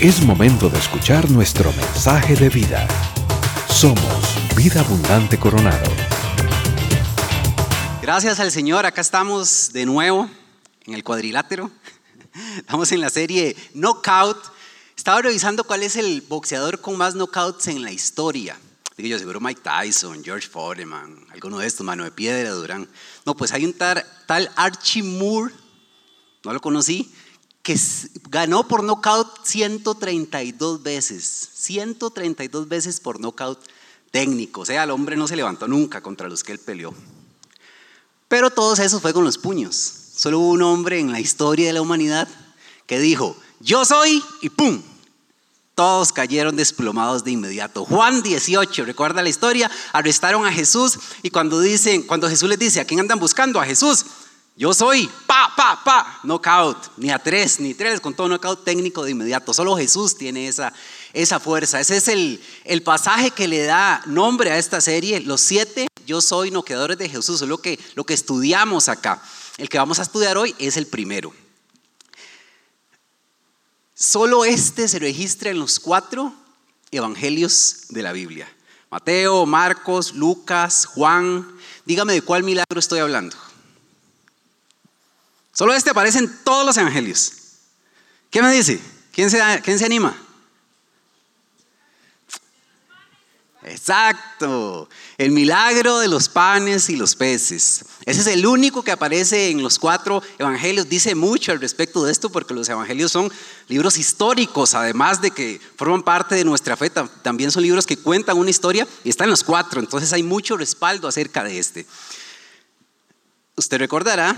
Es momento de escuchar nuestro mensaje de vida. Somos Vida Abundante Coronado. Gracias al Señor, acá estamos de nuevo en el cuadrilátero. Estamos en la serie Knockout. Estaba revisando cuál es el boxeador con más knockouts en la historia. Digo yo, seguro Mike Tyson, George Foreman, alguno de estos, Mano de Piedra, Durán. No, pues hay un tal, tal Archie Moore, no lo conocí, que ganó por knockout 132 veces. 132 veces por knockout técnico. O sea, el hombre no se levantó nunca contra los que él peleó. Pero todo eso fue con los puños. Solo hubo un hombre en la historia de la humanidad que dijo, yo soy y ¡pum! Todos cayeron desplomados de inmediato. Juan 18, recuerda la historia, arrestaron a Jesús y cuando dicen, cuando Jesús les dice, ¿a quién andan buscando? A Jesús. Yo soy, pa, pa, pa, knockout, ni a tres, ni tres, con todo knockout técnico de inmediato. Solo Jesús tiene esa, esa fuerza. Ese es el, el pasaje que le da nombre a esta serie, los siete yo soy noqueadores de Jesús, es lo que, lo que estudiamos acá. El que vamos a estudiar hoy es el primero. Solo este se registra en los cuatro evangelios de la Biblia. Mateo, Marcos, Lucas, Juan. Dígame de cuál milagro estoy hablando. Solo este aparece en todos los evangelios. ¿Qué me dice? ¿Quién se, anima? Exacto, el milagro de los panes y los peces. Ese es el único que aparece en los cuatro evangelios. Dice mucho al respecto de esto porque los evangelios son libros históricos, además de que forman parte de nuestra fe, también son libros que cuentan una historia y están los cuatro, entonces hay mucho respaldo acerca de este. Usted recordará,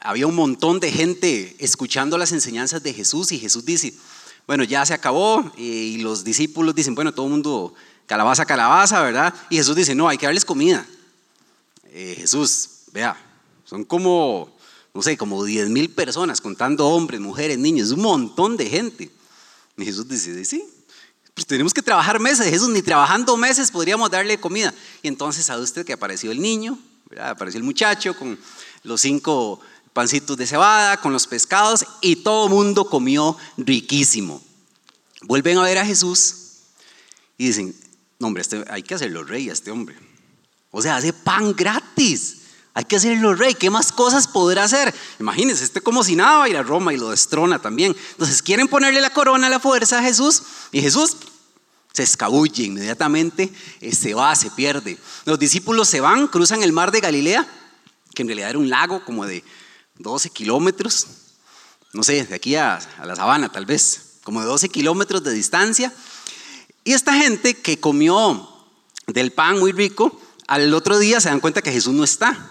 había un montón de gente escuchando las enseñanzas de Jesús y Jesús dice, bueno, ya se acabó y los discípulos dicen, bueno, todo el mundo calabaza, calabaza, ¿verdad? Y Jesús dice, no, hay que darles comida. Eh, Jesús, vea, son como, no sé, como 10 mil personas, contando hombres, mujeres, niños, un montón de gente. Y Jesús dice, sí, pues tenemos que trabajar meses. Jesús, ni trabajando meses podríamos darle comida. Y entonces sabe usted que apareció el niño, ¿verdad? apareció el muchacho con los cinco pancitos de cebada, con los pescados, y todo el mundo comió riquísimo. Vuelven a ver a Jesús y dicen, no, hombre, este, hay que hacerlo rey a este hombre. O sea, hace pan gratis. Hay que hacerlo rey. ¿Qué más cosas podrá hacer? Imagínense, este como si nada va a ir a Roma y lo destrona también. Entonces quieren ponerle la corona a la fuerza a Jesús y Jesús se escabulle inmediatamente, eh, se va, se pierde. Los discípulos se van, cruzan el mar de Galilea, que en realidad era un lago como de 12 kilómetros, no sé, de aquí a, la sabana tal vez, como de 12 kilómetros de distancia. Y esta gente que comió del pan muy rico, al otro día se dan cuenta que Jesús no está.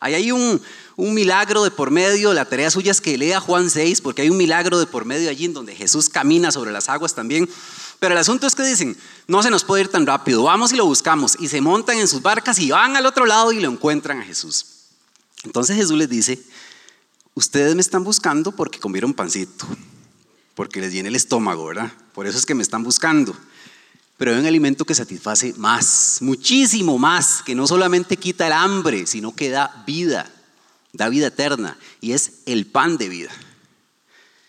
Ahí hay un, un milagro de por medio, la tarea suya es que lea Juan 6, porque hay un milagro de por medio allí en donde Jesús camina sobre las aguas también. Pero el asunto es que dicen, no se nos puede ir tan rápido, vamos y lo buscamos. Y se montan en sus barcas y van al otro lado y lo encuentran a Jesús. Entonces Jesús les dice, ustedes me están buscando porque comieron pancito, porque les llena el estómago, ¿verdad? Por eso es que me están buscando pero hay un alimento que satisface más, muchísimo más, que no solamente quita el hambre, sino que da vida, da vida eterna, y es el pan de vida.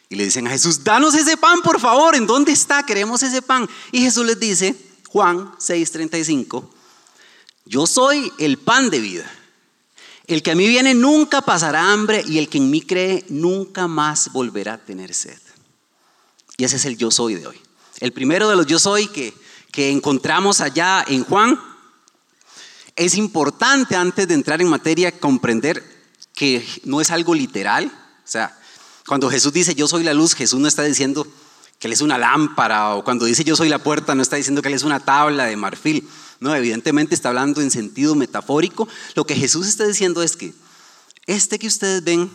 Y le dicen a Jesús, danos ese pan, por favor, ¿en dónde está? Queremos ese pan. Y Jesús les dice, Juan 6:35, yo soy el pan de vida. El que a mí viene nunca pasará hambre y el que en mí cree nunca más volverá a tener sed. Y ese es el yo soy de hoy. El primero de los yo soy que que encontramos allá en Juan, es importante antes de entrar en materia comprender que no es algo literal. O sea, cuando Jesús dice yo soy la luz, Jesús no está diciendo que Él es una lámpara o cuando dice yo soy la puerta no está diciendo que Él es una tabla de marfil. No, evidentemente está hablando en sentido metafórico. Lo que Jesús está diciendo es que este que ustedes ven,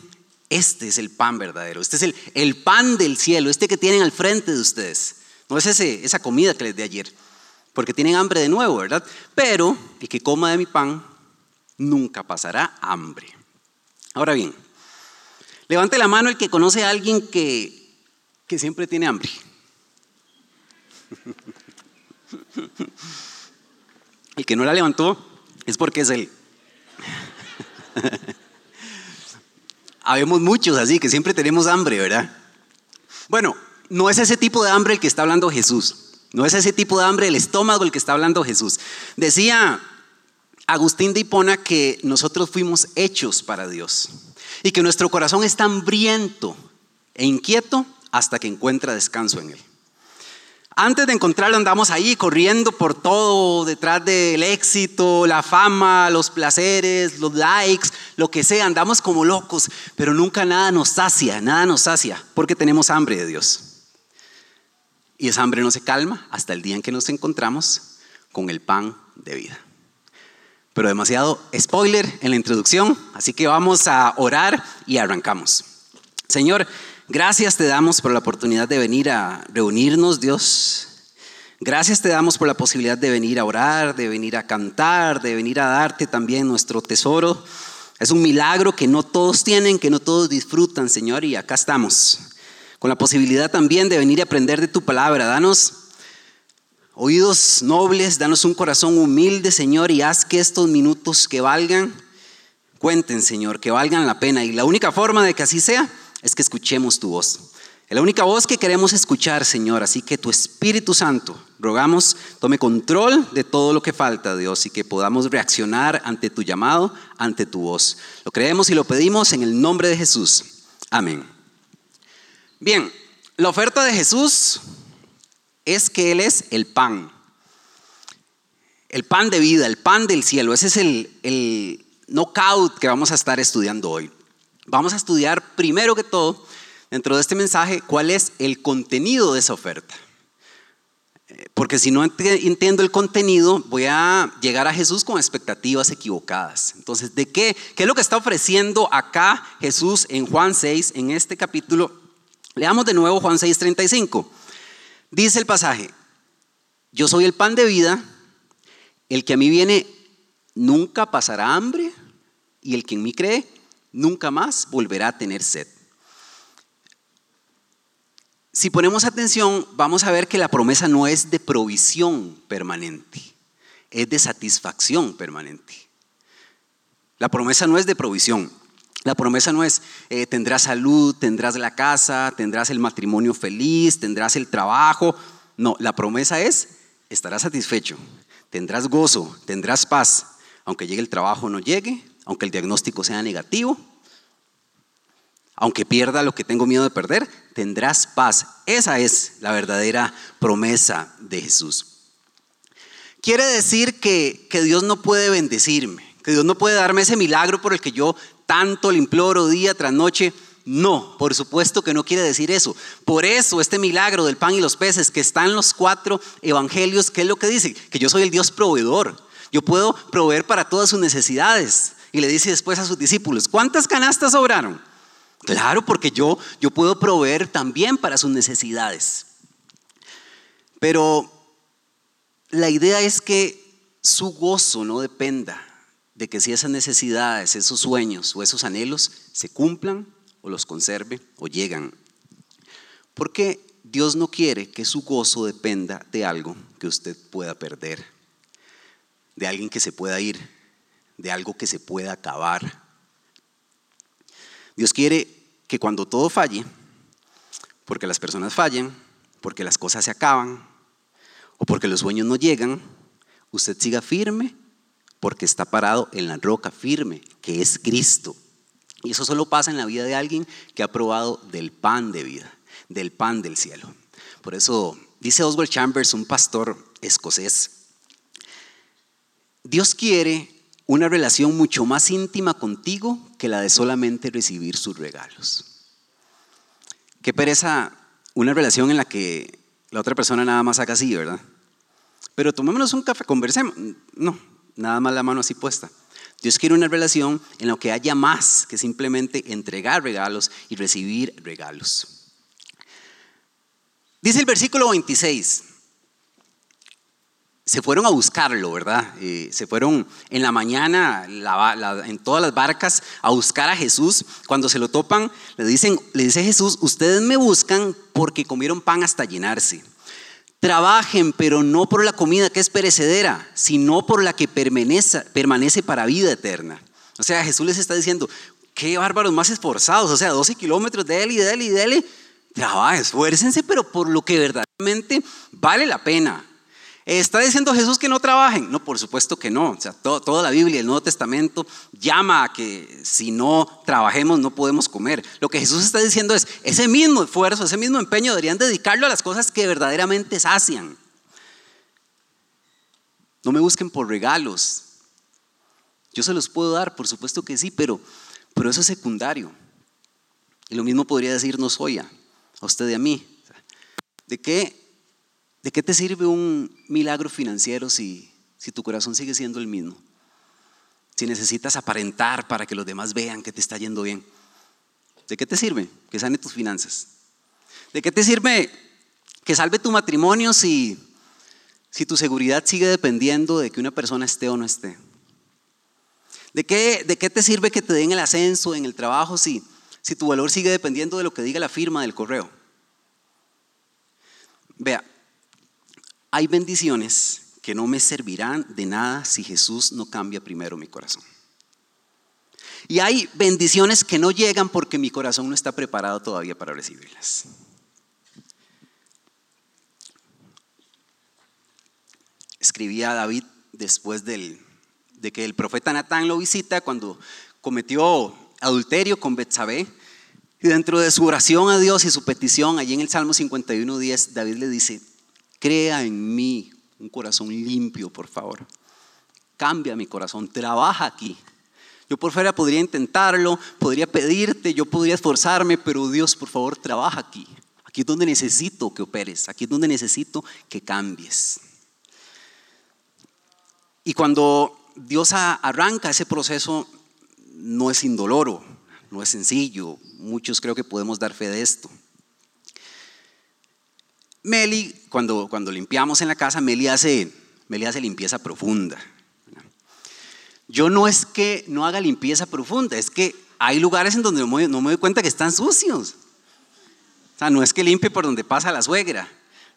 este es el pan verdadero, este es el, el pan del cielo, este que tienen al frente de ustedes. No es esa comida que les di ayer porque tienen hambre de nuevo, ¿verdad? Pero el que coma de mi pan nunca pasará hambre. Ahora bien, levante la mano el que conoce a alguien que, que siempre tiene hambre. El que no la levantó es porque es él. Habemos muchos así que siempre tenemos hambre, ¿verdad? Bueno, no es ese tipo de hambre el que está hablando Jesús. No es ese tipo de hambre el estómago el que está hablando Jesús. Decía Agustín de Hipona que nosotros fuimos hechos para Dios y que nuestro corazón está hambriento e inquieto hasta que encuentra descanso en Él. Antes de encontrarlo andamos ahí corriendo por todo, detrás del éxito, la fama, los placeres, los likes, lo que sea, andamos como locos, pero nunca nada nos sacia, nada nos sacia, porque tenemos hambre de Dios. Y esa hambre no se calma hasta el día en que nos encontramos con el pan de vida. Pero demasiado spoiler en la introducción, así que vamos a orar y arrancamos. Señor, gracias te damos por la oportunidad de venir a reunirnos, Dios. Gracias te damos por la posibilidad de venir a orar, de venir a cantar, de venir a darte también nuestro tesoro. Es un milagro que no todos tienen, que no todos disfrutan, Señor, y acá estamos con la posibilidad también de venir a aprender de tu palabra. Danos oídos nobles, danos un corazón humilde, Señor, y haz que estos minutos que valgan, cuenten, Señor, que valgan la pena. Y la única forma de que así sea es que escuchemos tu voz. Es la única voz que queremos escuchar, Señor. Así que tu Espíritu Santo, rogamos, tome control de todo lo que falta, Dios, y que podamos reaccionar ante tu llamado, ante tu voz. Lo creemos y lo pedimos en el nombre de Jesús. Amén. Bien, la oferta de Jesús es que Él es el pan. El pan de vida, el pan del cielo. Ese es el, el knockout que vamos a estar estudiando hoy. Vamos a estudiar primero que todo, dentro de este mensaje, cuál es el contenido de esa oferta. Porque si no entiendo el contenido, voy a llegar a Jesús con expectativas equivocadas. Entonces, ¿de qué? ¿Qué es lo que está ofreciendo acá Jesús en Juan 6, en este capítulo Leamos de nuevo Juan 6:35. Dice el pasaje, yo soy el pan de vida, el que a mí viene nunca pasará hambre y el que en mí cree nunca más volverá a tener sed. Si ponemos atención, vamos a ver que la promesa no es de provisión permanente, es de satisfacción permanente. La promesa no es de provisión, la promesa no es eh, tendrás salud, tendrás la casa, tendrás el matrimonio feliz, tendrás el trabajo. No, la promesa es estarás satisfecho, tendrás gozo, tendrás paz, aunque llegue el trabajo o no llegue, aunque el diagnóstico sea negativo, aunque pierda lo que tengo miedo de perder, tendrás paz. Esa es la verdadera promesa de Jesús. Quiere decir que, que Dios no puede bendecirme, que Dios no puede darme ese milagro por el que yo tanto le imploro día tras noche. No, por supuesto que no quiere decir eso. Por eso este milagro del pan y los peces que está en los cuatro evangelios, ¿qué es lo que dice? Que yo soy el Dios proveedor. Yo puedo proveer para todas sus necesidades. Y le dice después a sus discípulos, ¿cuántas canastas sobraron? Claro, porque yo, yo puedo proveer también para sus necesidades. Pero la idea es que su gozo no dependa de que si esas necesidades, esos sueños o esos anhelos se cumplan o los conserve o llegan. Porque Dios no quiere que su gozo dependa de algo que usted pueda perder, de alguien que se pueda ir, de algo que se pueda acabar. Dios quiere que cuando todo falle, porque las personas fallan, porque las cosas se acaban o porque los sueños no llegan, usted siga firme porque está parado en la roca firme, que es Cristo. Y eso solo pasa en la vida de alguien que ha probado del pan de vida, del pan del cielo. Por eso dice Oswald Chambers, un pastor escocés, Dios quiere una relación mucho más íntima contigo que la de solamente recibir sus regalos. Qué pereza una relación en la que la otra persona nada más haga así, ¿verdad? Pero tomémonos un café, conversemos. No, nada más la mano así puesta. Dios quiere una relación en la que haya más que simplemente entregar regalos y recibir regalos. Dice el versículo 26. Se fueron a buscarlo, ¿verdad? Eh, se fueron en la mañana en todas las barcas a buscar a Jesús. Cuando se lo topan, le, dicen, le dice Jesús, ustedes me buscan porque comieron pan hasta llenarse. Trabajen, pero no por la comida que es perecedera, sino por la que permanece, permanece para vida eterna. O sea, Jesús les está diciendo, qué bárbaros más esforzados, o sea, 12 kilómetros de él y de él y de él, Trabajen, esfuércense, pero por lo que verdaderamente vale la pena. ¿Está diciendo Jesús que no trabajen? No, por supuesto que no. O sea, toda la Biblia, el Nuevo Testamento llama a que si no trabajemos no podemos comer. Lo que Jesús está diciendo es, ese mismo esfuerzo, ese mismo empeño deberían dedicarlo a las cosas que verdaderamente sacian. No me busquen por regalos. Yo se los puedo dar, por supuesto que sí, pero, pero eso es secundario. Y lo mismo podría decirnos hoy a usted y a mí. ¿De qué ¿De qué te sirve un milagro financiero si, si tu corazón sigue siendo el mismo? Si necesitas aparentar para que los demás vean que te está yendo bien. ¿De qué te sirve que sane tus finanzas? ¿De qué te sirve que salve tu matrimonio si, si tu seguridad sigue dependiendo de que una persona esté o no esté? ¿De qué, ¿De qué te sirve que te den el ascenso en el trabajo si, si tu valor sigue dependiendo de lo que diga la firma del correo? Vea, hay bendiciones que no me servirán de nada si Jesús no cambia primero mi corazón. Y hay bendiciones que no llegan porque mi corazón no está preparado todavía para recibirlas. Escribía David después de que el profeta Natán lo visita cuando cometió adulterio con Betsabé. Y dentro de su oración a Dios y su petición, allí en el Salmo 51.10, David le dice, Crea en mí un corazón limpio, por favor. Cambia mi corazón, trabaja aquí. Yo por fuera podría intentarlo, podría pedirte, yo podría esforzarme, pero Dios, por favor, trabaja aquí. Aquí es donde necesito que operes, aquí es donde necesito que cambies. Y cuando Dios arranca ese proceso, no es indoloro, no es sencillo. Muchos creo que podemos dar fe de esto. Meli, cuando, cuando limpiamos en la casa, Meli hace, Meli hace limpieza profunda. Yo no es que no haga limpieza profunda, es que hay lugares en donde no me, doy cuenta que están sucios. O sea, no es que limpie por donde pasa la suegra,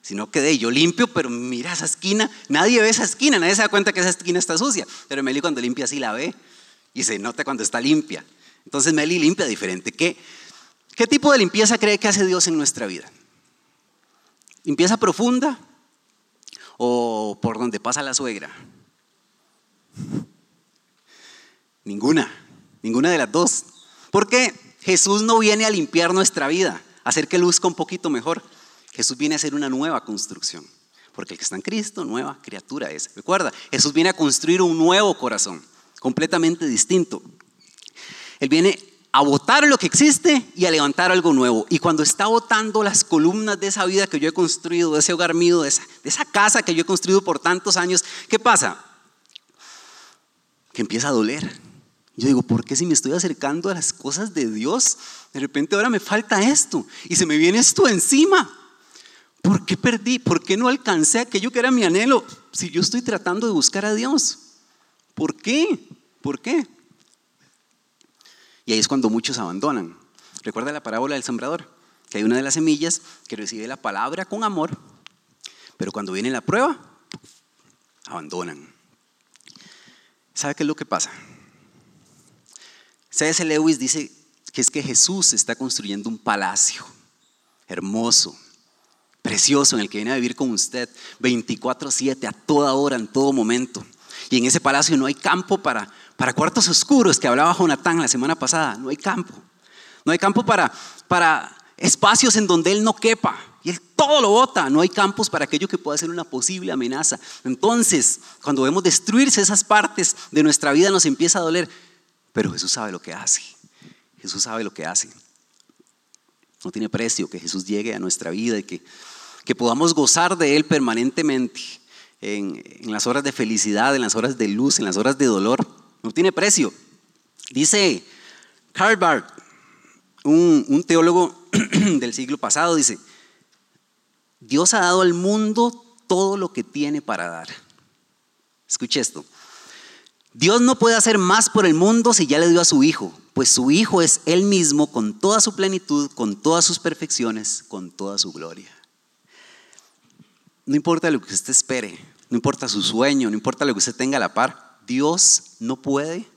sino que de yo limpio, pero mira esa esquina, nadie ve esa esquina, nadie se da cuenta que esa esquina está sucia. Pero Meli cuando limpia sí la ve y se nota cuando está limpia. Entonces Meli limpia diferente. ¿Qué, qué tipo de limpieza cree que hace Dios en nuestra vida? ¿Limpieza profunda o por donde pasa la suegra? Ninguna, ninguna de las dos. Porque Jesús no viene a limpiar nuestra vida, a hacer que luzca un poquito mejor. Jesús viene a hacer una nueva construcción. Porque el que está en Cristo, nueva criatura es. Recuerda, Jesús viene a construir un nuevo corazón, completamente distinto. Él viene a votar lo que existe y a levantar algo nuevo. Y cuando está votando las columnas de esa vida que yo he construido, de ese hogar mío, de esa, de esa casa que yo he construido por tantos años, ¿qué pasa? Que empieza a doler. Yo digo, ¿por qué si me estoy acercando a las cosas de Dios, de repente ahora me falta esto y se me viene esto encima? ¿Por qué perdí? ¿Por qué no alcancé aquello que era mi anhelo si yo estoy tratando de buscar a Dios? ¿Por qué? ¿Por qué? Y ahí es cuando muchos abandonan. Recuerda la parábola del sembrador, que hay una de las semillas que recibe la palabra con amor, pero cuando viene la prueba, abandonan. ¿Sabe qué es lo que pasa? C.S. Lewis dice que es que Jesús está construyendo un palacio hermoso, precioso, en el que viene a vivir con usted 24/7, a toda hora, en todo momento. Y en ese palacio no hay campo para, para cuartos oscuros que hablaba Jonathan la semana pasada. No hay campo. No hay campo para, para espacios en donde Él no quepa. Y Él todo lo bota. No hay campos para aquello que pueda ser una posible amenaza. Entonces, cuando vemos destruirse esas partes de nuestra vida, nos empieza a doler. Pero Jesús sabe lo que hace. Jesús sabe lo que hace. No tiene precio que Jesús llegue a nuestra vida y que, que podamos gozar de Él permanentemente en, las horas de felicidad, en las horas de luz, en las horas de dolor. No tiene precio. Dice Karl Barth, un, un teólogo del siglo pasado, dice, Dios ha dado al mundo todo lo que tiene para dar. Escuche esto. Dios no puede hacer más por el mundo si ya le dio a su Hijo, pues su Hijo es Él mismo con toda su plenitud, con todas sus perfecciones, con toda su gloria. No importa lo que usted espere, no importa su sueño, no importa lo que usted tenga a la par, Dios no puede,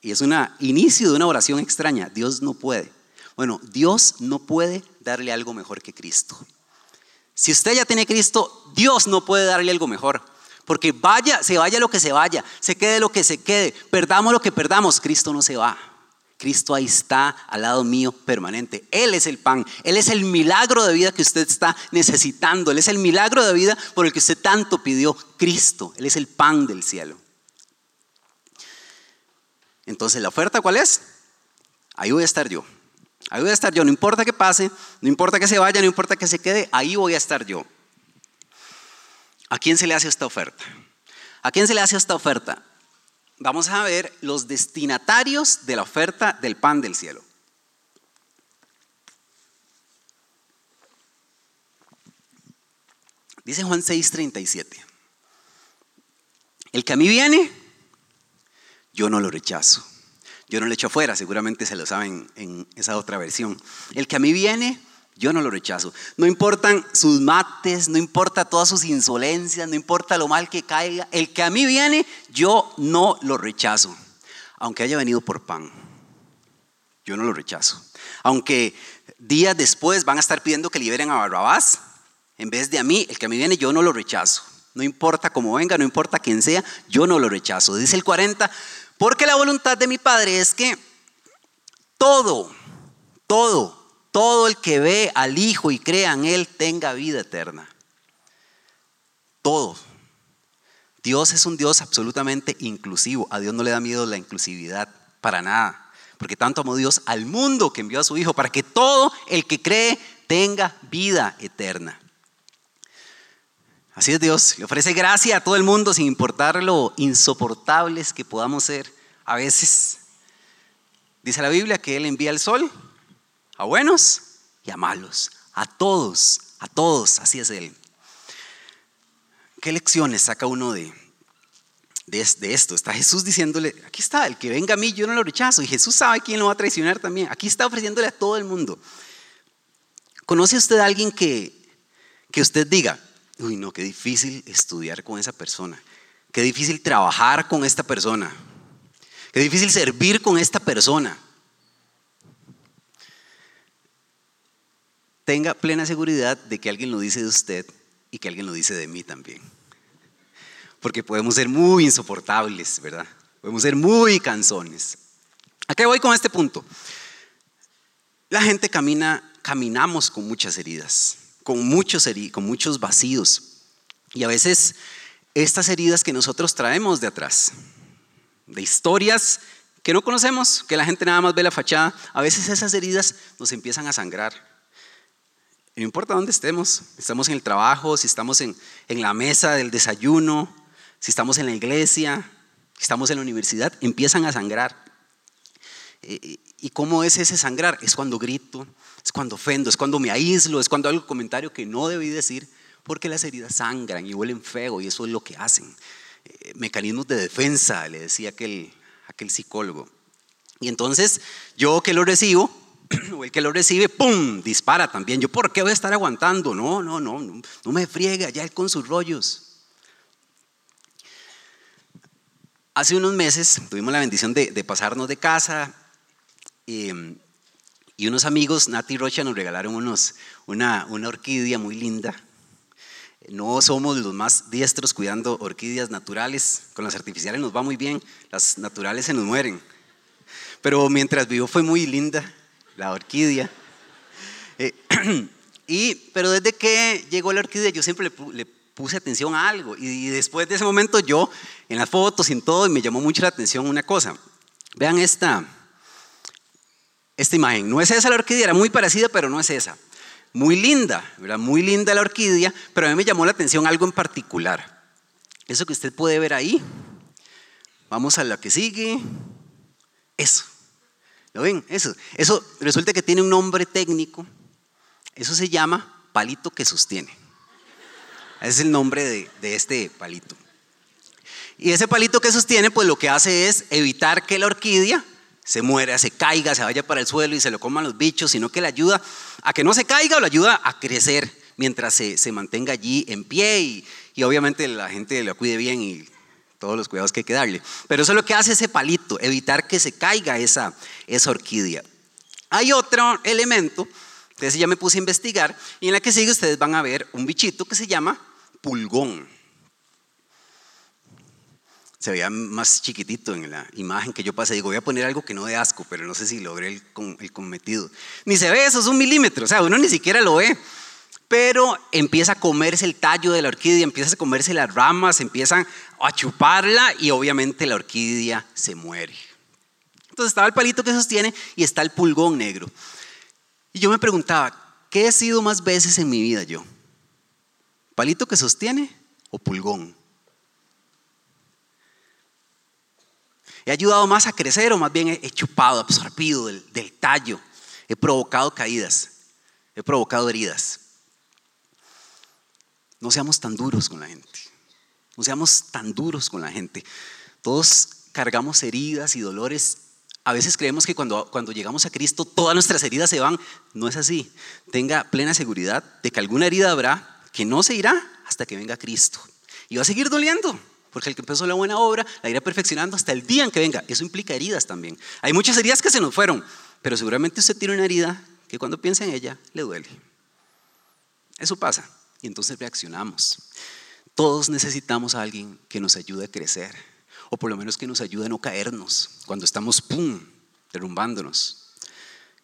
y es un inicio de una oración extraña, Dios no puede. Bueno, Dios no puede darle algo mejor que Cristo. Si usted ya tiene Cristo, Dios no puede darle algo mejor. Porque vaya, se vaya lo que se vaya, se quede lo que se quede, perdamos lo que perdamos, Cristo no se va. Cristo ahí está al lado mío permanente. Él es el pan, Él es el milagro de vida que usted está necesitando, Él es el milagro de vida por el que usted tanto pidió. Cristo, Él es el pan del cielo. Entonces, ¿la oferta cuál es? Ahí voy a estar yo. Ahí voy a estar yo, no importa que pase, no importa que se vaya, no importa que se quede, ahí voy a estar yo. ¿A quién se le hace esta oferta? ¿A quién se le hace esta oferta? Vamos a ver los destinatarios de la oferta del pan del cielo. Dice Juan 6:37. El que a mí viene, yo no lo rechazo. Yo no lo echo afuera, seguramente se lo saben en esa otra versión. El que a mí viene, yo no lo rechazo. No importan sus mates, no importa todas sus insolencias, no importa lo mal que caiga. El que a mí viene, yo no lo rechazo. Aunque haya venido por pan, yo no lo rechazo. Aunque días después van a estar pidiendo que liberen a Barrabás, en vez de a mí, el que a mí viene, yo no lo rechazo. No importa cómo venga, no importa quién sea, yo no lo rechazo. Dice el 40, porque la voluntad de mi Padre es que todo, todo, todo el que ve al Hijo y crea en Él tenga vida eterna. Todo. Dios es un Dios absolutamente inclusivo. A Dios no le da miedo la inclusividad para nada. Porque tanto amó Dios al mundo que envió a su Hijo para que todo el que cree tenga vida eterna. Así es Dios, le ofrece gracia a todo el mundo sin importar lo insoportables que podamos ser a veces. Dice la Biblia que Él envía el sol a buenos y a malos, a todos, a todos, así es Él. ¿Qué lecciones saca uno de, de, esto? Está Jesús diciéndole, aquí está, el que venga a mí, yo no lo rechazo. Y Jesús sabe quién lo va a traicionar también. Aquí está ofreciéndole a todo el mundo. ¿Conoce usted a alguien que, que usted diga, uy, no, qué difícil estudiar con esa persona? Qué difícil trabajar con esta persona. Qué difícil servir con esta persona. Tenga plena seguridad de que alguien lo dice de usted y que alguien lo dice de mí también. Porque podemos ser muy insoportables, ¿verdad? Podemos ser muy canzones. ¿A voy con este punto? La gente camina, caminamos con muchas heridas, con muchos, con muchos vacíos. Y a veces estas heridas que nosotros traemos de atrás, de historias que no conocemos, que la gente nada más ve la fachada, a veces esas heridas nos empiezan a sangrar no importa dónde estemos, estamos en el trabajo, si estamos en, en la mesa del desayuno, si estamos en la iglesia, si estamos en la universidad, empiezan a sangrar. Eh, ¿Y cómo es ese sangrar? Es cuando grito, es cuando ofendo, es cuando me aíslo, es cuando hago un comentario que no debí decir, porque las heridas sangran y huelen feo y eso es lo que hacen. Eh, mecanismos de defensa, le decía aquel, aquel psicólogo. Y entonces yo que lo recibo, o el que lo recibe, ¡pum!, dispara también. Yo, ¿por qué voy a estar aguantando? No, no, no, no, me friegue ya él con sus rollos. Hace unos meses tuvimos la bendición de, pasarnos de casa em, y unos amigos, Nati Rocha, nos regalaron unos, una, una orquídea muy linda. No somos los más diestros cuidando orquídeas naturales, con las artificiales nos va muy bien, las naturales se nos mueren. Pero mientras vivo fue muy linda la orquídea. Eh, y, pero desde que llegó la orquídea yo siempre le, puse atención a algo y, después de ese momento yo en las fotos y en todo me llamó mucho la atención una cosa. Vean esta, esta imagen. No es esa la orquídea, era muy parecida pero no es esa. Muy linda, ¿verdad? Muy linda la orquídea, pero a mí me llamó la atención algo en particular. Eso que usted puede ver ahí. Vamos a la que sigue. Eso. ¿Lo ven? Eso, eso resulta que tiene un nombre técnico. Eso se llama palito que sostiene. Ese es el nombre de, de este palito. Y ese palito que sostiene, pues lo que hace es evitar que la orquídea se muera, se caiga, se vaya para el suelo y se lo coman los bichos, sino que le ayuda a que no se caiga o le ayuda a crecer mientras se, se mantenga allí en pie y, y, obviamente la gente lo cuide bien y todos los cuidados que hay que darle. Pero eso es lo que hace ese palito, evitar que se caiga esa, esa orquídea. Hay otro elemento Entonces ya me puse a investigar y en la que sigue ustedes van a ver un bichito que se llama pulgón. Se veía más chiquitito en la imagen que yo pasé. Digo, voy a poner algo que no de asco, pero no sé si logré el, el cometido. Ni se ve, eso es un milímetro. O sea, uno ni siquiera lo ve pero empieza a comerse el tallo de la orquídea, empieza a comerse las ramas, empiezan a chuparla y obviamente la orquídea se muere. Entonces estaba el palito que sostiene y está el pulgón negro. Y yo me preguntaba, ¿qué he sido más veces en mi vida yo? ¿Palito que sostiene o pulgón? ¿He ayudado más a crecer o más bien he chupado, absorbido del, del tallo? He provocado caídas, he provocado heridas. No seamos tan duros con la gente. No seamos tan duros con la gente. Todos cargamos heridas y dolores. A veces creemos que cuando, cuando llegamos a Cristo todas nuestras heridas se van. No es así. Tenga plena seguridad de que alguna herida habrá que no se irá hasta que venga Cristo. Y va a seguir doliendo. Porque el que empezó la buena obra la irá perfeccionando hasta el día en que venga. Eso implica heridas también. Hay muchas heridas que se nos fueron, pero seguramente usted tiene una herida que cuando piensa en ella le duele. Eso pasa y entonces reaccionamos. Todos necesitamos a alguien que nos ayude a crecer, o por lo menos que nos ayude a no caernos cuando estamos, ¡pum!, derrumbándonos.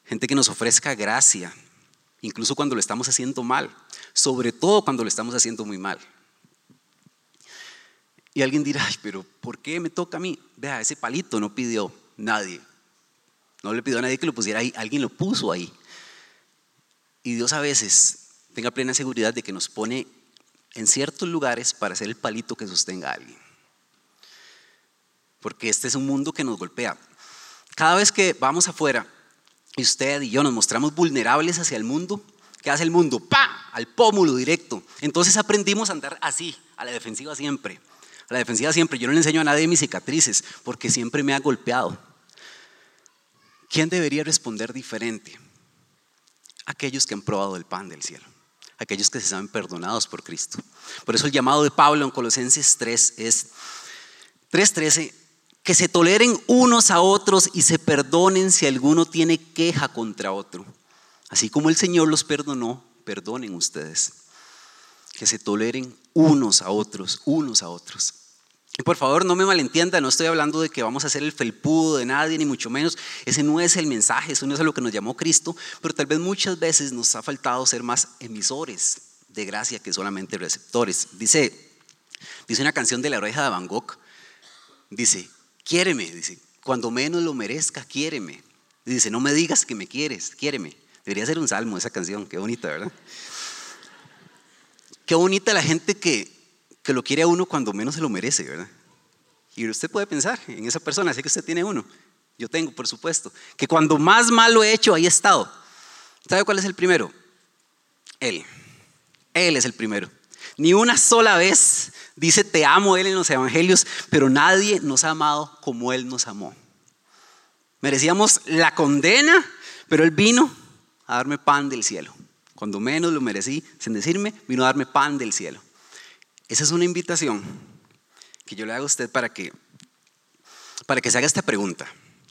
Gente que nos ofrezca gracia, incluso cuando lo estamos haciendo mal, sobre todo cuando lo estamos haciendo muy mal. Y alguien dirá, ay, pero ¿por qué me toca a mí? Vea, ese palito no pidió nadie. No le pidió a nadie que lo pusiera ahí, alguien lo puso ahí. Y Dios a veces tenga plena seguridad de que nos pone en ciertos lugares para ser el palito que sostenga a alguien. Porque este es un mundo que nos golpea. Cada vez que vamos afuera y usted y yo nos mostramos vulnerables hacia el mundo, ¿qué hace el mundo? ¡Pa! Al pómulo directo. Entonces aprendimos a andar así, a la defensiva siempre. A la defensiva siempre. Yo no le enseño a nadie mis cicatrices porque siempre me ha golpeado. ¿Quién debería responder diferente? Aquellos que han probado el pan del cielo aquellos que se saben perdonados por Cristo. Por eso el llamado de Pablo en Colosenses 3 es 3.13, que se toleren unos a otros y se perdonen si alguno tiene queja contra otro. Así como el Señor los perdonó, perdonen ustedes. Que se toleren unos a otros, unos a otros. Por favor, no me malentienda, no estoy hablando de que vamos a ser el felpudo de nadie, ni mucho menos. Ese no es el mensaje, eso no es a lo que nos llamó Cristo, pero tal vez muchas veces nos ha faltado ser más emisores de gracia que solamente receptores. Dice, dice una canción de la oreja de Van Gogh, dice, quiéreme, dice, cuando menos lo merezca, quiéreme. dice, no me digas que me quieres, quiéreme. Debería ser un salmo esa canción, qué bonita, ¿verdad? Qué bonita la gente que que lo quiere a uno cuando menos se lo merece, ¿verdad? Y usted puede pensar en esa persona, sé que usted tiene uno. Yo tengo, por supuesto. Que cuando más mal lo he hecho, ahí he estado. ¿Sabe cuál es el primero? Él. Él es el primero. Ni una sola vez dice te amo Él en los evangelios, pero nadie nos ha amado como Él nos amó. Merecíamos la condena, pero Él vino a darme pan del cielo. Cuando menos lo merecí, sin decirme, vino a darme pan del cielo. Esa es una invitación que yo le hago a usted para que, para que se haga esta pregunta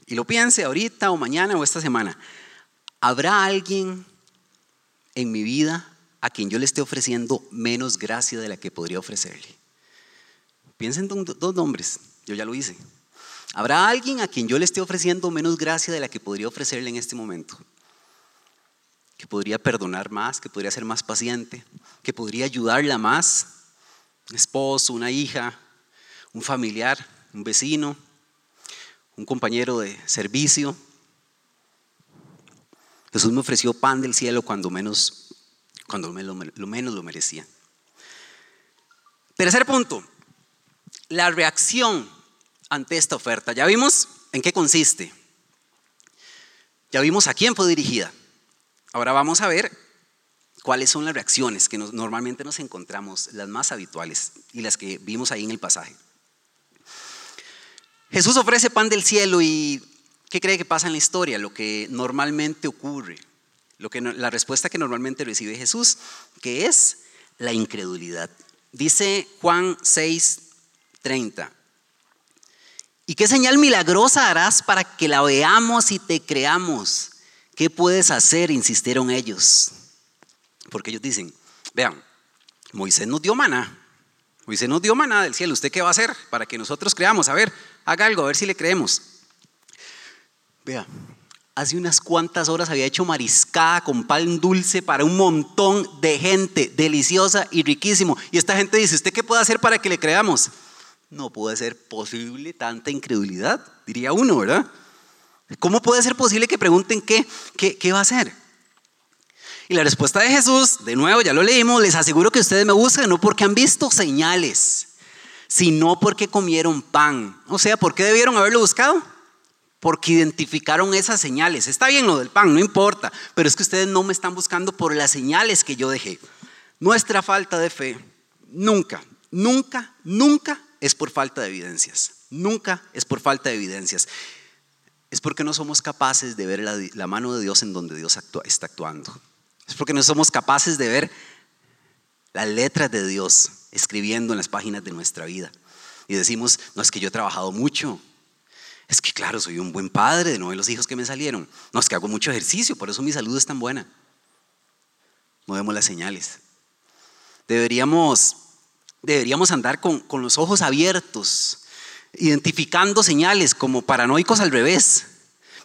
y lo piense ahorita o mañana o esta semana. ¿Habrá alguien en mi vida a quien yo le esté ofreciendo menos gracia de la que podría ofrecerle? Piensen en dos nombres, yo ya lo hice. ¿Habrá alguien a quien yo le esté ofreciendo menos gracia de la que podría ofrecerle en este momento? Que podría perdonar más, que podría ser más paciente, que podría ayudarla más, un esposo, una hija, un familiar, un vecino, un compañero de servicio. Jesús me ofreció pan del cielo cuando menos, cuando lo, menos lo merecía. Tercer punto, la reacción ante esta oferta. Ya vimos en qué consiste. Ya vimos a quién fue dirigida. Ahora vamos a ver cuáles son las reacciones que normalmente nos encontramos, las más habituales y las que vimos ahí en el pasaje. Jesús ofrece pan del cielo y ¿qué cree que pasa en la historia? Lo que normalmente ocurre, lo que, la respuesta que normalmente recibe Jesús, que es la incredulidad. Dice Juan 6, 30. ¿Y qué señal milagrosa harás para que la veamos y te creamos? ¿qué puedes hacer? Insistieron ellos. Porque ellos dicen, vean, Moisés nos dio maná. Moisés nos dio maná del cielo. ¿Usted qué va a hacer para que nosotros creamos? A ver, haga algo, a ver si le creemos. Vea, hace unas cuantas horas había hecho mariscada con pan dulce para un montón de gente, deliciosa y riquísimo. Y esta gente dice, ¿usted qué puede hacer para que le creamos? No puede ser posible tanta incredulidad, diría uno, ¿verdad? ¿Cómo puede ser posible que pregunten qué, qué, qué va a hacer? Y la respuesta de Jesús, de nuevo, ya lo leímos, les aseguro que ustedes me buscan no porque han visto señales, sino porque comieron pan. O sea, ¿por qué debieron haberlo buscado? Porque identificaron esas señales. Está bien lo del pan, no importa, pero es que ustedes no me están buscando por las señales que yo dejé. Nuestra falta de fe nunca, nunca, nunca es por falta de evidencias. Nunca es por falta de evidencias. Es porque no somos capaces de ver la, mano de Dios en donde Dios está actuando. Es porque no somos capaces de ver las letras de Dios escribiendo en las páginas de nuestra vida. Y decimos, no es que yo he trabajado mucho. Es que claro, soy un buen padre de nueve los hijos que me salieron. No, es que hago mucho ejercicio, por eso mi salud es tan buena. No vemos las señales. Deberíamos, deberíamos andar con, con los ojos abiertos, identificando señales como paranoicos al revés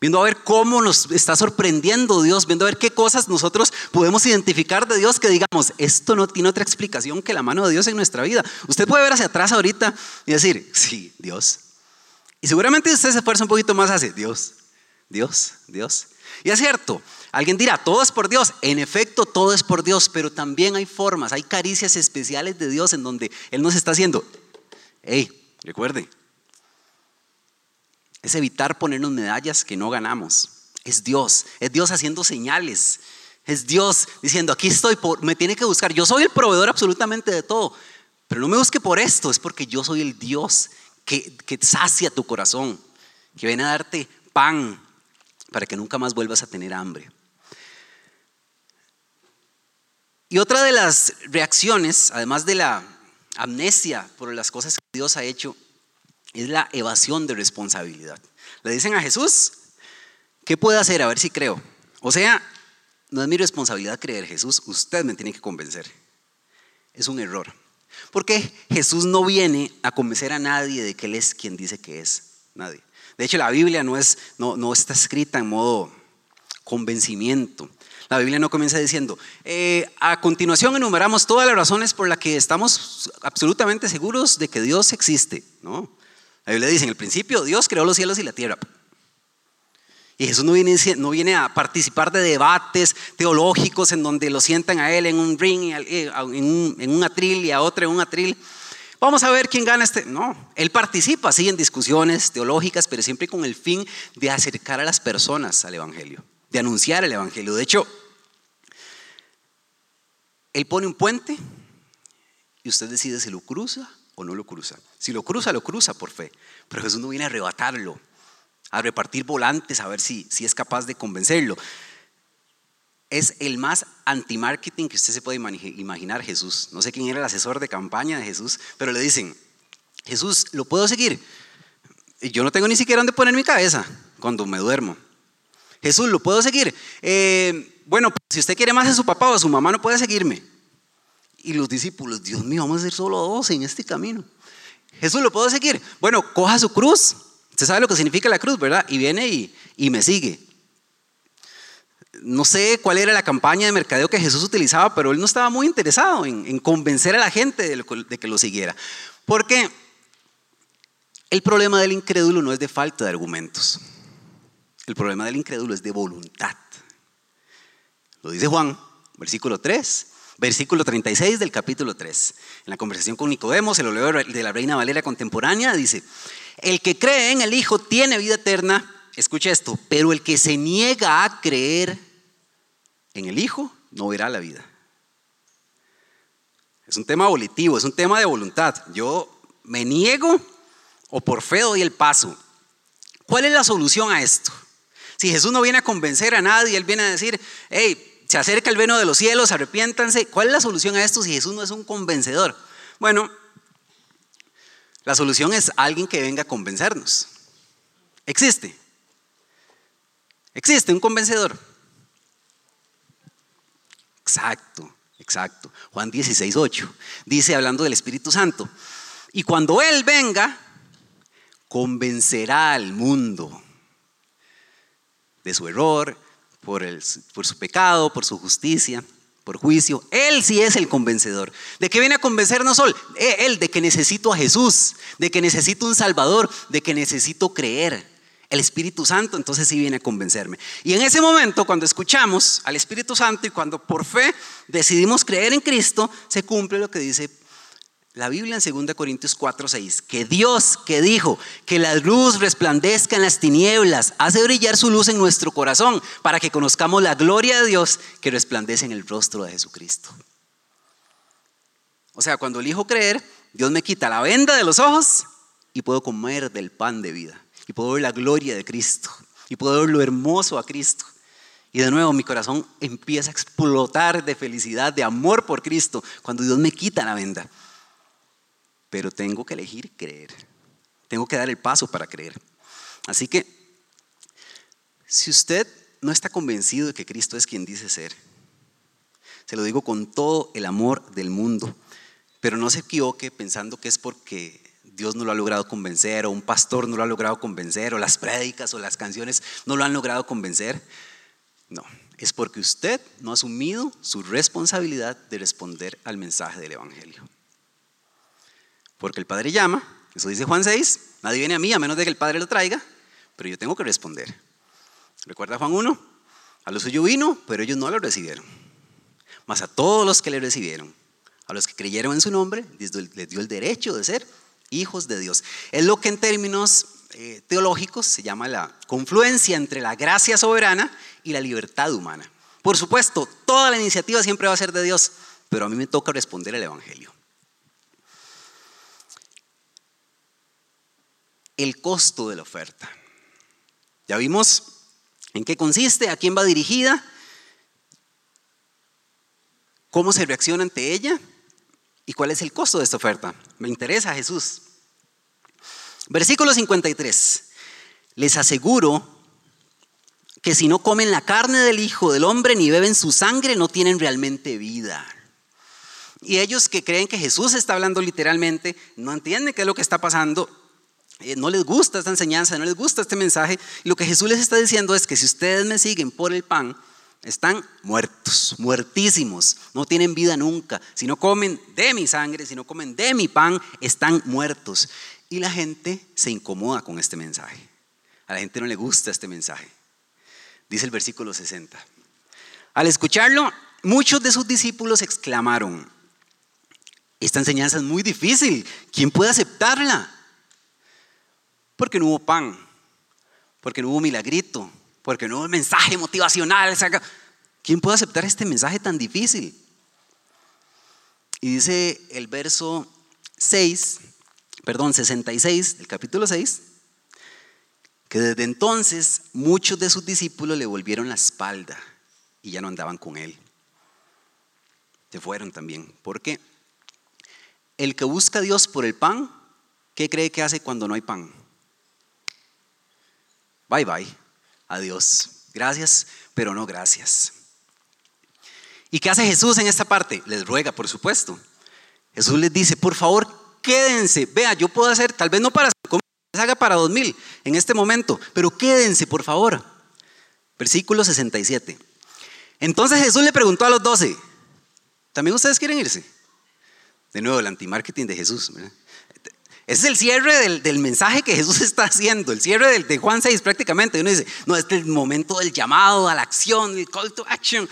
viendo a ver cómo nos está sorprendiendo Dios, viendo a ver qué cosas nosotros podemos identificar de Dios que digamos, esto no tiene otra explicación que la mano de Dios en nuestra vida. Usted puede ver hacia atrás ahorita y decir, sí, Dios. Y seguramente usted se esfuerza un poquito más hace, Dios, Dios, Dios. Y es cierto, alguien dirá, todo es por Dios. En efecto, todo es por Dios, pero también hay formas, hay caricias especiales de Dios en donde Él nos está haciendo, hey, recuerde, es evitar ponernos medallas que no ganamos. Es Dios, es Dios haciendo señales. Es Dios diciendo, aquí estoy, me tiene que buscar. Yo soy el proveedor absolutamente de todo. Pero no me busque por esto, es porque yo soy el Dios que, que sacia tu corazón, que viene a darte pan para que nunca más vuelvas a tener hambre. Y otra de las reacciones, además de la amnesia por las cosas que Dios ha hecho, es la evasión de responsabilidad. Le dicen a Jesús, ¿qué puede hacer? A ver si creo. O sea, no es mi responsabilidad creer, Jesús, usted me tiene que convencer. Es un error. Porque Jesús no viene a convencer a nadie de que Él es quien dice que es. Nadie. De hecho, la Biblia no, es, no, no está escrita en modo convencimiento. La Biblia no comienza diciendo, eh, a continuación enumeramos todas las razones por las que estamos absolutamente seguros de que Dios existe. No, la Biblia dice, en el principio Dios creó los cielos y la tierra. Y Jesús no viene, a participar de debates teológicos en donde lo sientan a él en un ring, eh, en un, atril y a otro en un atril. Vamos a ver quién gana este. No, él participa, sí, en discusiones teológicas, pero siempre con el fin de acercar a las personas al Evangelio, de anunciar el Evangelio. De hecho, él pone un puente y usted decide si lo cruza o no lo cruza. Si lo cruza, lo cruza por fe. Pero Jesús no viene a arrebatarlo, a repartir volantes, a ver si, si es capaz de convencerlo. Es el más anti-marketing que usted se puede imaginar Jesús. No sé quién era el asesor de campaña de Jesús, pero le dicen, Jesús, ¿lo puedo seguir? Yo no tengo ni siquiera dónde poner mi cabeza cuando me duermo. Jesús, ¿lo puedo seguir? Eh, bueno, si usted quiere más a su papá o a su mamá, no puede seguirme. Y los discípulos, Dios mío, vamos a ser solo dos en este camino. Jesús, ¿lo puedo seguir? Bueno, coja su cruz. Usted sabe lo que significa la cruz, ¿verdad? Y viene y, y me sigue. No sé cuál era la campaña de mercadeo que Jesús utilizaba, pero él no estaba muy interesado en, en convencer a la gente de, de que lo siguiera. Porque el problema del incrédulo no es de falta de argumentos. El problema del incrédulo es de voluntad. Lo dice Juan, versículo 3 versículo 36 del capítulo 3. En la conversación con Nicodemo, se lo de la Reina Valera contemporánea, dice, el que cree en el Hijo tiene vida eterna, escucha esto, pero el que se niega a creer en el Hijo no verá la vida. Es un tema volitivo, es un tema de voluntad. Yo me niego o por fe doy el paso. ¿Cuál es la solución a esto? Si Jesús no viene a convencer a nadie, Él viene a decir, hey, se acerca el veno de los cielos, arrepiéntanse. ¿Cuál es la solución a esto si Jesús no es un convencedor? Bueno, la solución es alguien que venga a convencernos. Existe. Existe un convencedor. Exacto, exacto. Juan 16, 8. Dice, hablando del Espíritu Santo, y cuando Él venga, convencerá al mundo de su error, por, su pecado, por su justicia, por juicio. Él sí es el convencedor. ¿De qué viene a convencernos hoy? Eh, él, de que necesito a Jesús, de que necesito un Salvador, de que necesito creer. El Espíritu Santo entonces sí viene a convencerme. Y en ese momento, cuando escuchamos al Espíritu Santo y cuando por fe decidimos creer en Cristo, se cumple lo que dice la Biblia en 2 Corintios 4, 6, que Dios que dijo que la luz resplandezca en las tinieblas, hace brillar su luz en nuestro corazón para que conozcamos la gloria de Dios que resplandece en el rostro de Jesucristo. O sea, cuando elijo creer, Dios me quita la venda de los ojos y puedo comer del pan de vida. Y puedo ver la gloria de Cristo. Y puedo ver lo hermoso a Cristo. Y de nuevo mi corazón empieza a explotar de felicidad, de amor por Cristo, cuando Dios me quita la venda. Pero tengo que elegir creer. Tengo que dar el paso para creer. Así que, si usted no está convencido de que Cristo es quien dice ser, se lo digo con todo el amor del mundo, pero no se equivoque pensando que es porque Dios no lo ha logrado convencer, o un pastor no lo ha logrado convencer, o las prédicas o las canciones no lo han logrado convencer. No, es porque usted no ha asumido su responsabilidad de responder al mensaje del Evangelio. Porque el Padre llama, eso dice Juan 6, nadie viene a mí a menos de que el Padre lo traiga, pero yo tengo que responder. ¿Recuerda Juan 1? A los suyos vino, pero ellos no lo recibieron. Mas a todos los que le recibieron, a los que creyeron en su nombre, les dio el derecho de ser hijos de Dios. Es lo que en términos eh, teológicos se llama la confluencia entre la gracia soberana y la libertad humana. Por supuesto, toda la iniciativa siempre va a ser de Dios, pero a mí me toca responder el Evangelio. El costo de la oferta. Ya vimos en qué consiste, a quién va dirigida, cómo se reacciona ante ella ¿Y cuál es el costo de esta oferta? Me interesa Jesús. Versículo 53. Les aseguro que si no comen la carne del Hijo del Hombre ni beben su sangre, no tienen realmente vida. Y ellos que creen que Jesús está hablando literalmente, no entienden qué es lo que está pasando, no les gusta esta enseñanza, no les gusta este mensaje. lo que Jesús les está diciendo es que si ustedes me siguen por el pan, están muertos, muertísimos, no tienen vida nunca. Si no comen de mi sangre, si no comen de mi pan, están muertos. Y la gente se incomoda con este mensaje. A la gente no le gusta este mensaje. Dice el versículo 60. Al escucharlo, muchos de sus discípulos exclamaron, esta enseñanza es muy difícil, ¿quién puede aceptarla? Porque no hubo pan, porque no hubo milagrito, porque no es mensaje motivacional. ¿Quién puede aceptar este mensaje tan difícil? Y dice el verso 6, perdón, 66 del capítulo 6, que desde entonces muchos de sus discípulos le volvieron la espalda y ya no andaban con él. Se fueron también. ¿Por qué? El que busca a Dios por el pan, ¿qué cree que hace cuando no hay pan? Bye bye a Dios. Gracias, pero no gracias. ¿Y qué hace Jesús en esta parte? Les ruega, por supuesto. Jesús les dice, por favor, quédense. Vea, yo puedo hacer, tal vez no para les haga para dos mil en este momento, pero quédense, por favor. Versículo 67. Entonces Jesús le preguntó a los doce, ¿también ustedes quieren irse? De nuevo, el antimarketing de Jesús. Ese es el cierre del, mensaje que Jesús está haciendo, el cierre del, de Juan 6 prácticamente. Uno dice, no, este es el momento del llamado a la acción, el call to action.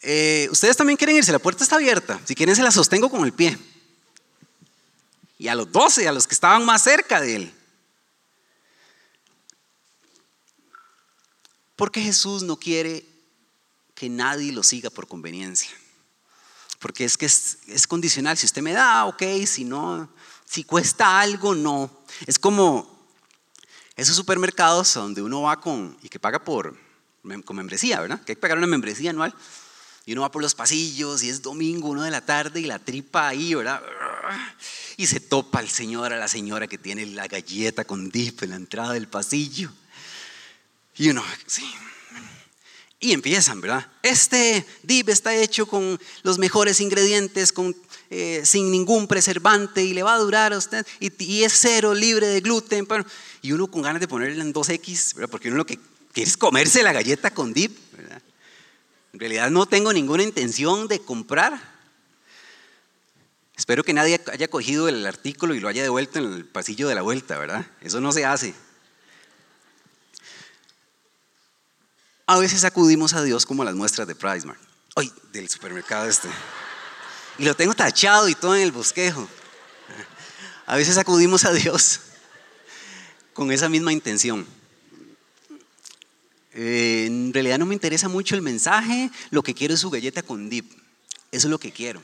Eh, ustedes también quieren irse, la puerta está abierta. Si quieren, se la sostengo con el pie. Y a los doce, a los que estaban más cerca de él. Porque Jesús no quiere que nadie lo siga por conveniencia. Porque es que es, es condicional. Si usted me da, ok, si no, si cuesta algo, no. Es como esos supermercados donde uno va con y que paga por con membresía, ¿verdad? Que hay que pagar una membresía anual. Y uno va por los pasillos y es domingo, uno de la tarde y la tripa ahí, ¿verdad? Y se topa el señor a la señora que tiene la galleta con dip en la entrada del pasillo. Y uno, sí. Y empiezan, ¿verdad? Este dip está hecho con los mejores ingredientes, con, eh, sin ningún preservante y le va a durar a usted y, es cero, libre de gluten. y uno con ganas de ponerle en 2X, ¿verdad? porque uno lo que quiere es comerse la galleta con dip. ¿verdad? En realidad no tengo ninguna intención de comprar. Espero que nadie haya cogido el artículo y lo haya devuelto en el pasillo de la vuelta, ¿verdad? Eso no se hace. A veces acudimos a Dios como las muestras de Pricemark. Hoy, del supermercado este. Y lo tengo tachado y todo en el bosquejo. A veces acudimos a Dios con esa misma intención. Eh, en realidad no me interesa mucho el mensaje, lo que quiero es su galleta con dip. Eso es lo que quiero.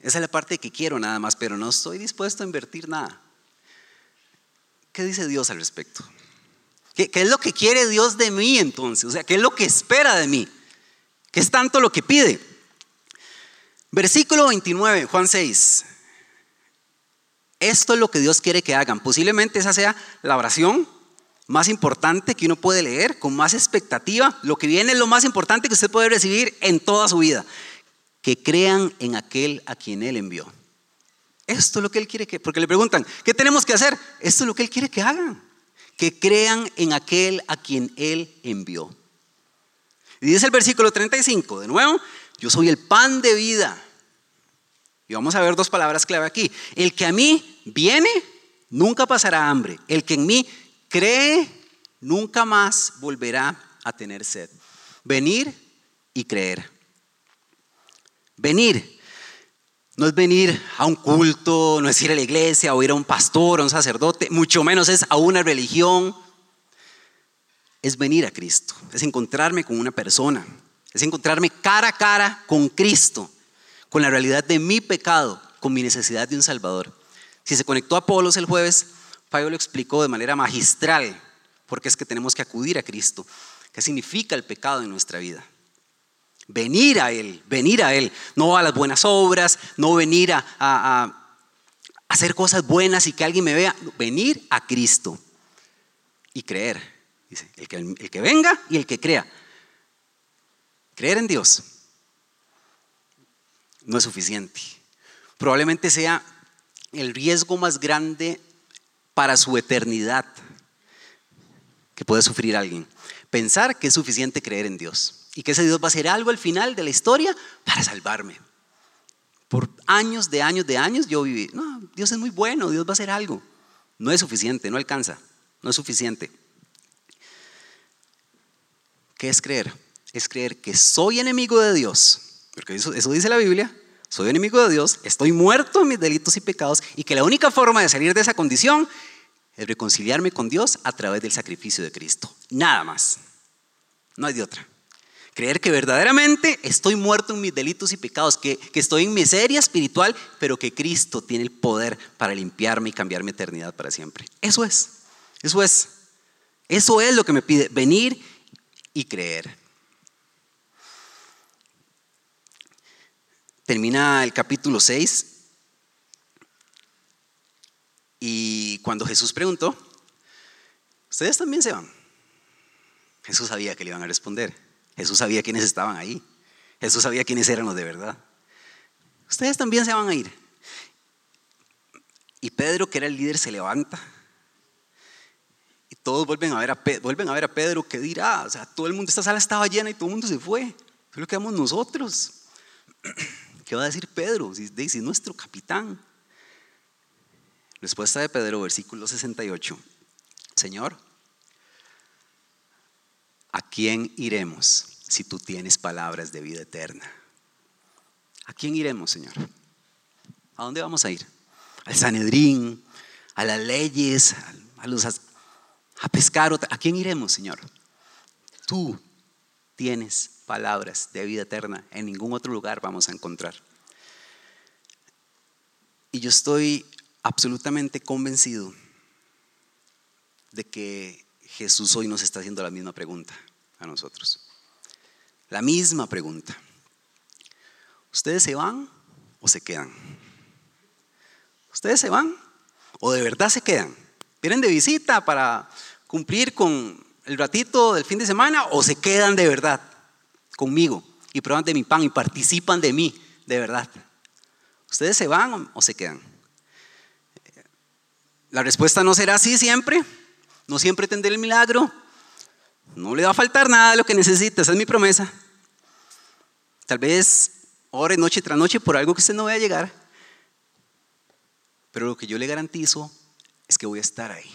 Esa es la parte que quiero nada más, pero no estoy dispuesto a invertir nada. ¿Qué dice Dios al respecto? ¿Qué, es lo que quiere Dios de mí entonces? O sea, ¿qué es lo que espera de mí? ¿Qué es tanto lo que pide? Versículo 29, Juan 6. Esto es lo que Dios quiere que hagan. Posiblemente esa sea la oración más importante que uno puede leer, con más expectativa. Lo que viene es lo más importante que usted puede recibir en toda su vida. Que crean en aquel a quien Él envió. Esto es lo que Él quiere que, porque le preguntan, ¿qué tenemos que hacer? Esto es lo que Él quiere que hagan que crean en aquel a quien Él envió. Y dice el versículo 35, de nuevo, yo soy el pan de vida. Y vamos a ver dos palabras clave aquí. El que a mí viene, nunca pasará hambre. El que en mí cree, nunca más volverá a tener sed. Venir y creer. Venir. No es venir a un culto, no es ir a la iglesia o ir a un pastor, a un sacerdote, mucho menos es a una religión. Es venir a Cristo, es encontrarme con una persona, es encontrarme cara a cara con Cristo, con la realidad de mi pecado, con mi necesidad de un Salvador. Si se conectó a Apolos el jueves, Pablo lo explicó de manera magistral, porque es que tenemos que acudir a Cristo. ¿Qué significa el pecado en nuestra vida? Venir a Él, venir a Él, no a las buenas obras, no venir a, hacer cosas buenas y que alguien me vea, venir a Cristo y creer. Dice, el que, el que venga y el que crea. Creer en Dios no es suficiente. Probablemente sea el riesgo más grande para su eternidad que puede sufrir alguien. Pensar que es suficiente creer en Dios y que ese Dios va a hacer algo al final de la historia para salvarme. Por años, de años, de años yo viví, no, Dios es muy bueno, Dios va a hacer algo. No es suficiente, no alcanza, no es suficiente. ¿Qué es creer? Es creer que soy enemigo de Dios, porque eso, eso dice la Biblia, soy enemigo de Dios, estoy muerto en mis delitos y pecados y que la única forma de salir de esa condición es reconciliarme con Dios a través del sacrificio de Cristo. Nada más. No hay de otra. Creer que verdaderamente estoy muerto en mis delitos y pecados, que, estoy en miseria espiritual, pero que Cristo tiene el poder para limpiarme y cambiar mi eternidad para siempre. Eso es, eso es, eso es lo que me pide, venir y creer. Termina el capítulo 6 y cuando Jesús preguntó, ¿ustedes también se van? Jesús sabía que le iban a responder. Jesús sabía quiénes estaban ahí. Jesús sabía quiénes eran los de verdad. Ustedes también se van a ir. Y Pedro, que era el líder, se levanta. Y todos vuelven a ver a, vuelven a, ver a Pedro, que dirá, o sea, todo el mundo, esta sala estaba llena y todo el mundo se fue. Solo quedamos nosotros. ¿Qué va a decir Pedro? Si es nuestro capitán. Respuesta de Pedro, versículo 68. Señor, ¿a quién iremos si tú tienes palabras de vida eterna? ¿A quién iremos, Señor? ¿A dónde vamos a ir? ¿Al Sanedrín? ¿A las leyes? ¿A, los, a pescar? ¿A quién iremos, Señor? Tú tienes palabras de vida eterna. En ningún otro lugar vamos a encontrar. Y yo estoy absolutamente convencido de que Jesús hoy nos está haciendo la misma pregunta a nosotros. La misma pregunta. ¿Ustedes se van o se quedan? ¿Ustedes se van o de verdad se quedan? Vienen de visita para cumplir con el ratito del fin de semana o se quedan de verdad conmigo y prueban de mi pan y participan de mí de verdad. ¿Ustedes se van o se quedan? La respuesta no será así siempre. No siempre tendré el milagro. No le va a faltar nada de lo que necesita. Es mi promesa. Tal vez ore noche tras noche por algo que usted no vaya a llegar. Pero lo que yo le garantizo es que voy a estar ahí.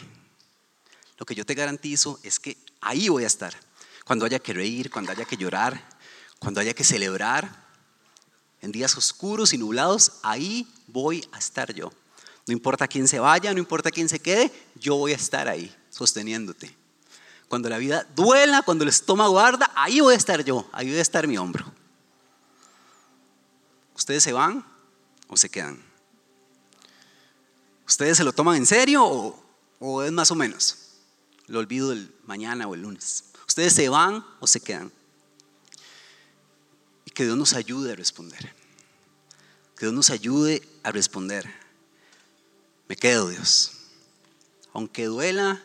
Lo que yo te garantizo es que ahí voy a estar. Cuando haya que reír, cuando haya que llorar, cuando haya que celebrar, en días oscuros y nublados, ahí voy a estar yo. No importa quién se vaya, no importa quién se quede, yo voy a estar ahí, sosteniéndote. Cuando la vida duela, cuando el estómago arda, ahí voy a estar yo, ahí voy a estar mi hombro. ¿Ustedes se van o se quedan? ¿Ustedes se lo toman en serio o, o es más o menos? Lo olvido el mañana o el lunes. ¿Ustedes se van o se quedan? Y que Dios nos ayude a responder. Que Dios nos ayude a responder. Me quedo, Dios. Aunque duela,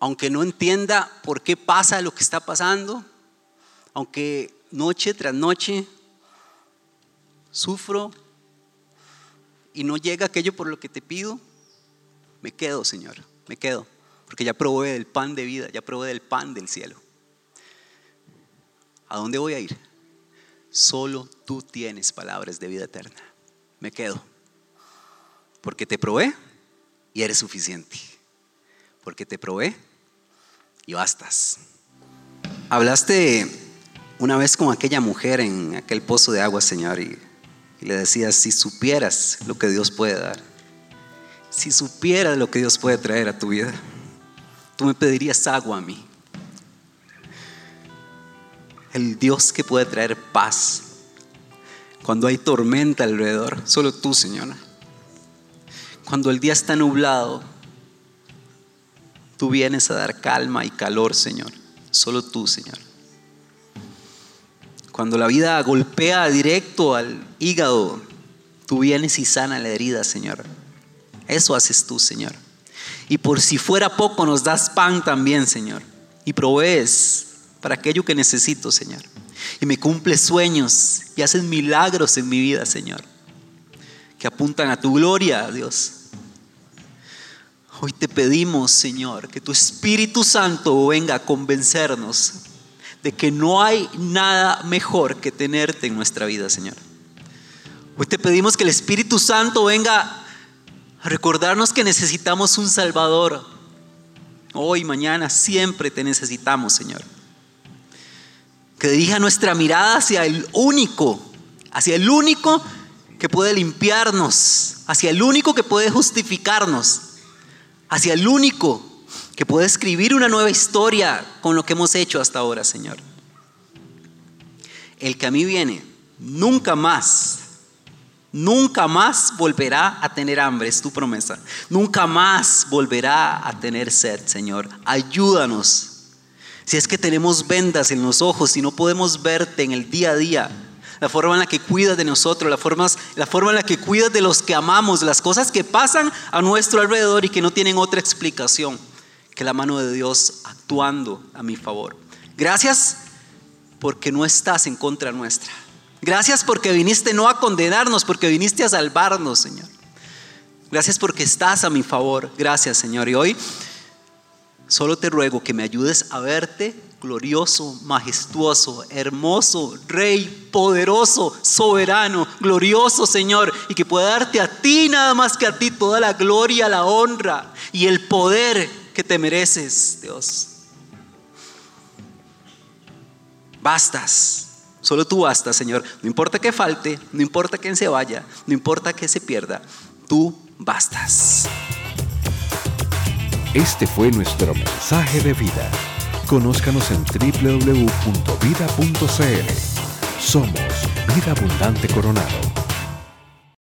aunque no entienda por qué pasa lo que está pasando, aunque noche tras noche sufro y no llega aquello por lo que te pido, me quedo, Señor, me quedo, porque ya probé del pan de vida, ya probé del pan del cielo. ¿A dónde voy a ir? Solo tú tienes palabras de vida eterna. Me quedo, porque te probé y eres suficiente, porque te probé y bastas. Hablaste una vez con aquella mujer en aquel pozo de agua, Señor, y, le decías, si supieras lo que Dios puede dar, si supieras lo que Dios puede traer a tu vida, tú me pedirías agua a mí. El Dios que puede traer paz cuando hay tormenta alrededor, solo tú, Señora. Cuando el día está nublado, Tú vienes a dar calma y calor, Señor. Solo tú, Señor. Cuando la vida golpea directo al hígado, tú vienes y sana la herida, Señor. Eso haces tú, Señor. Y por si fuera poco, nos das pan también, Señor. Y provees para aquello que necesito, Señor. Y me cumples sueños y haces milagros en mi vida, Señor. Que apuntan a tu gloria, Dios. Hoy te pedimos, Señor, que tu Espíritu Santo venga a convencernos de que no hay nada mejor que tenerte en nuestra vida, Señor. Hoy te pedimos que el Espíritu Santo venga a recordarnos que necesitamos un Salvador. Hoy, mañana, siempre te necesitamos, Señor. Que dirija nuestra mirada hacia el único, hacia el único que puede limpiarnos, hacia el único que puede justificarnos hacia el único que puede escribir una nueva historia con lo que hemos hecho hasta ahora, Señor. El que a mí viene, nunca más, nunca más volverá a tener hambre, es tu promesa. Nunca más volverá a tener sed, Señor. Ayúdanos. Si es que tenemos vendas en los ojos y no podemos verte en el día a día, la forma en la que cuidas de nosotros, la forma, la forma en la que cuidas de los que amamos, las cosas que pasan a nuestro alrededor y que no tienen otra explicación que la mano de Dios actuando a mi favor. Gracias porque no estás en contra nuestra. Gracias porque viniste no a condenarnos, porque viniste a salvarnos, Señor. Gracias porque estás a mi favor. Gracias, Señor. Y hoy solo te ruego que me ayudes a verte glorioso, majestuoso, hermoso, rey, poderoso, soberano, glorioso Señor, y que pueda darte a ti nada más que a ti toda la gloria, la honra y el poder que te mereces, Dios. Bastas, solo tú bastas, Señor. No importa que falte, no importa quién se vaya, no importa que se pierda, tú bastas. Este fue nuestro mensaje de vida. Conózcanos en www.vida.cl. Somos Vida Abundante Coronado.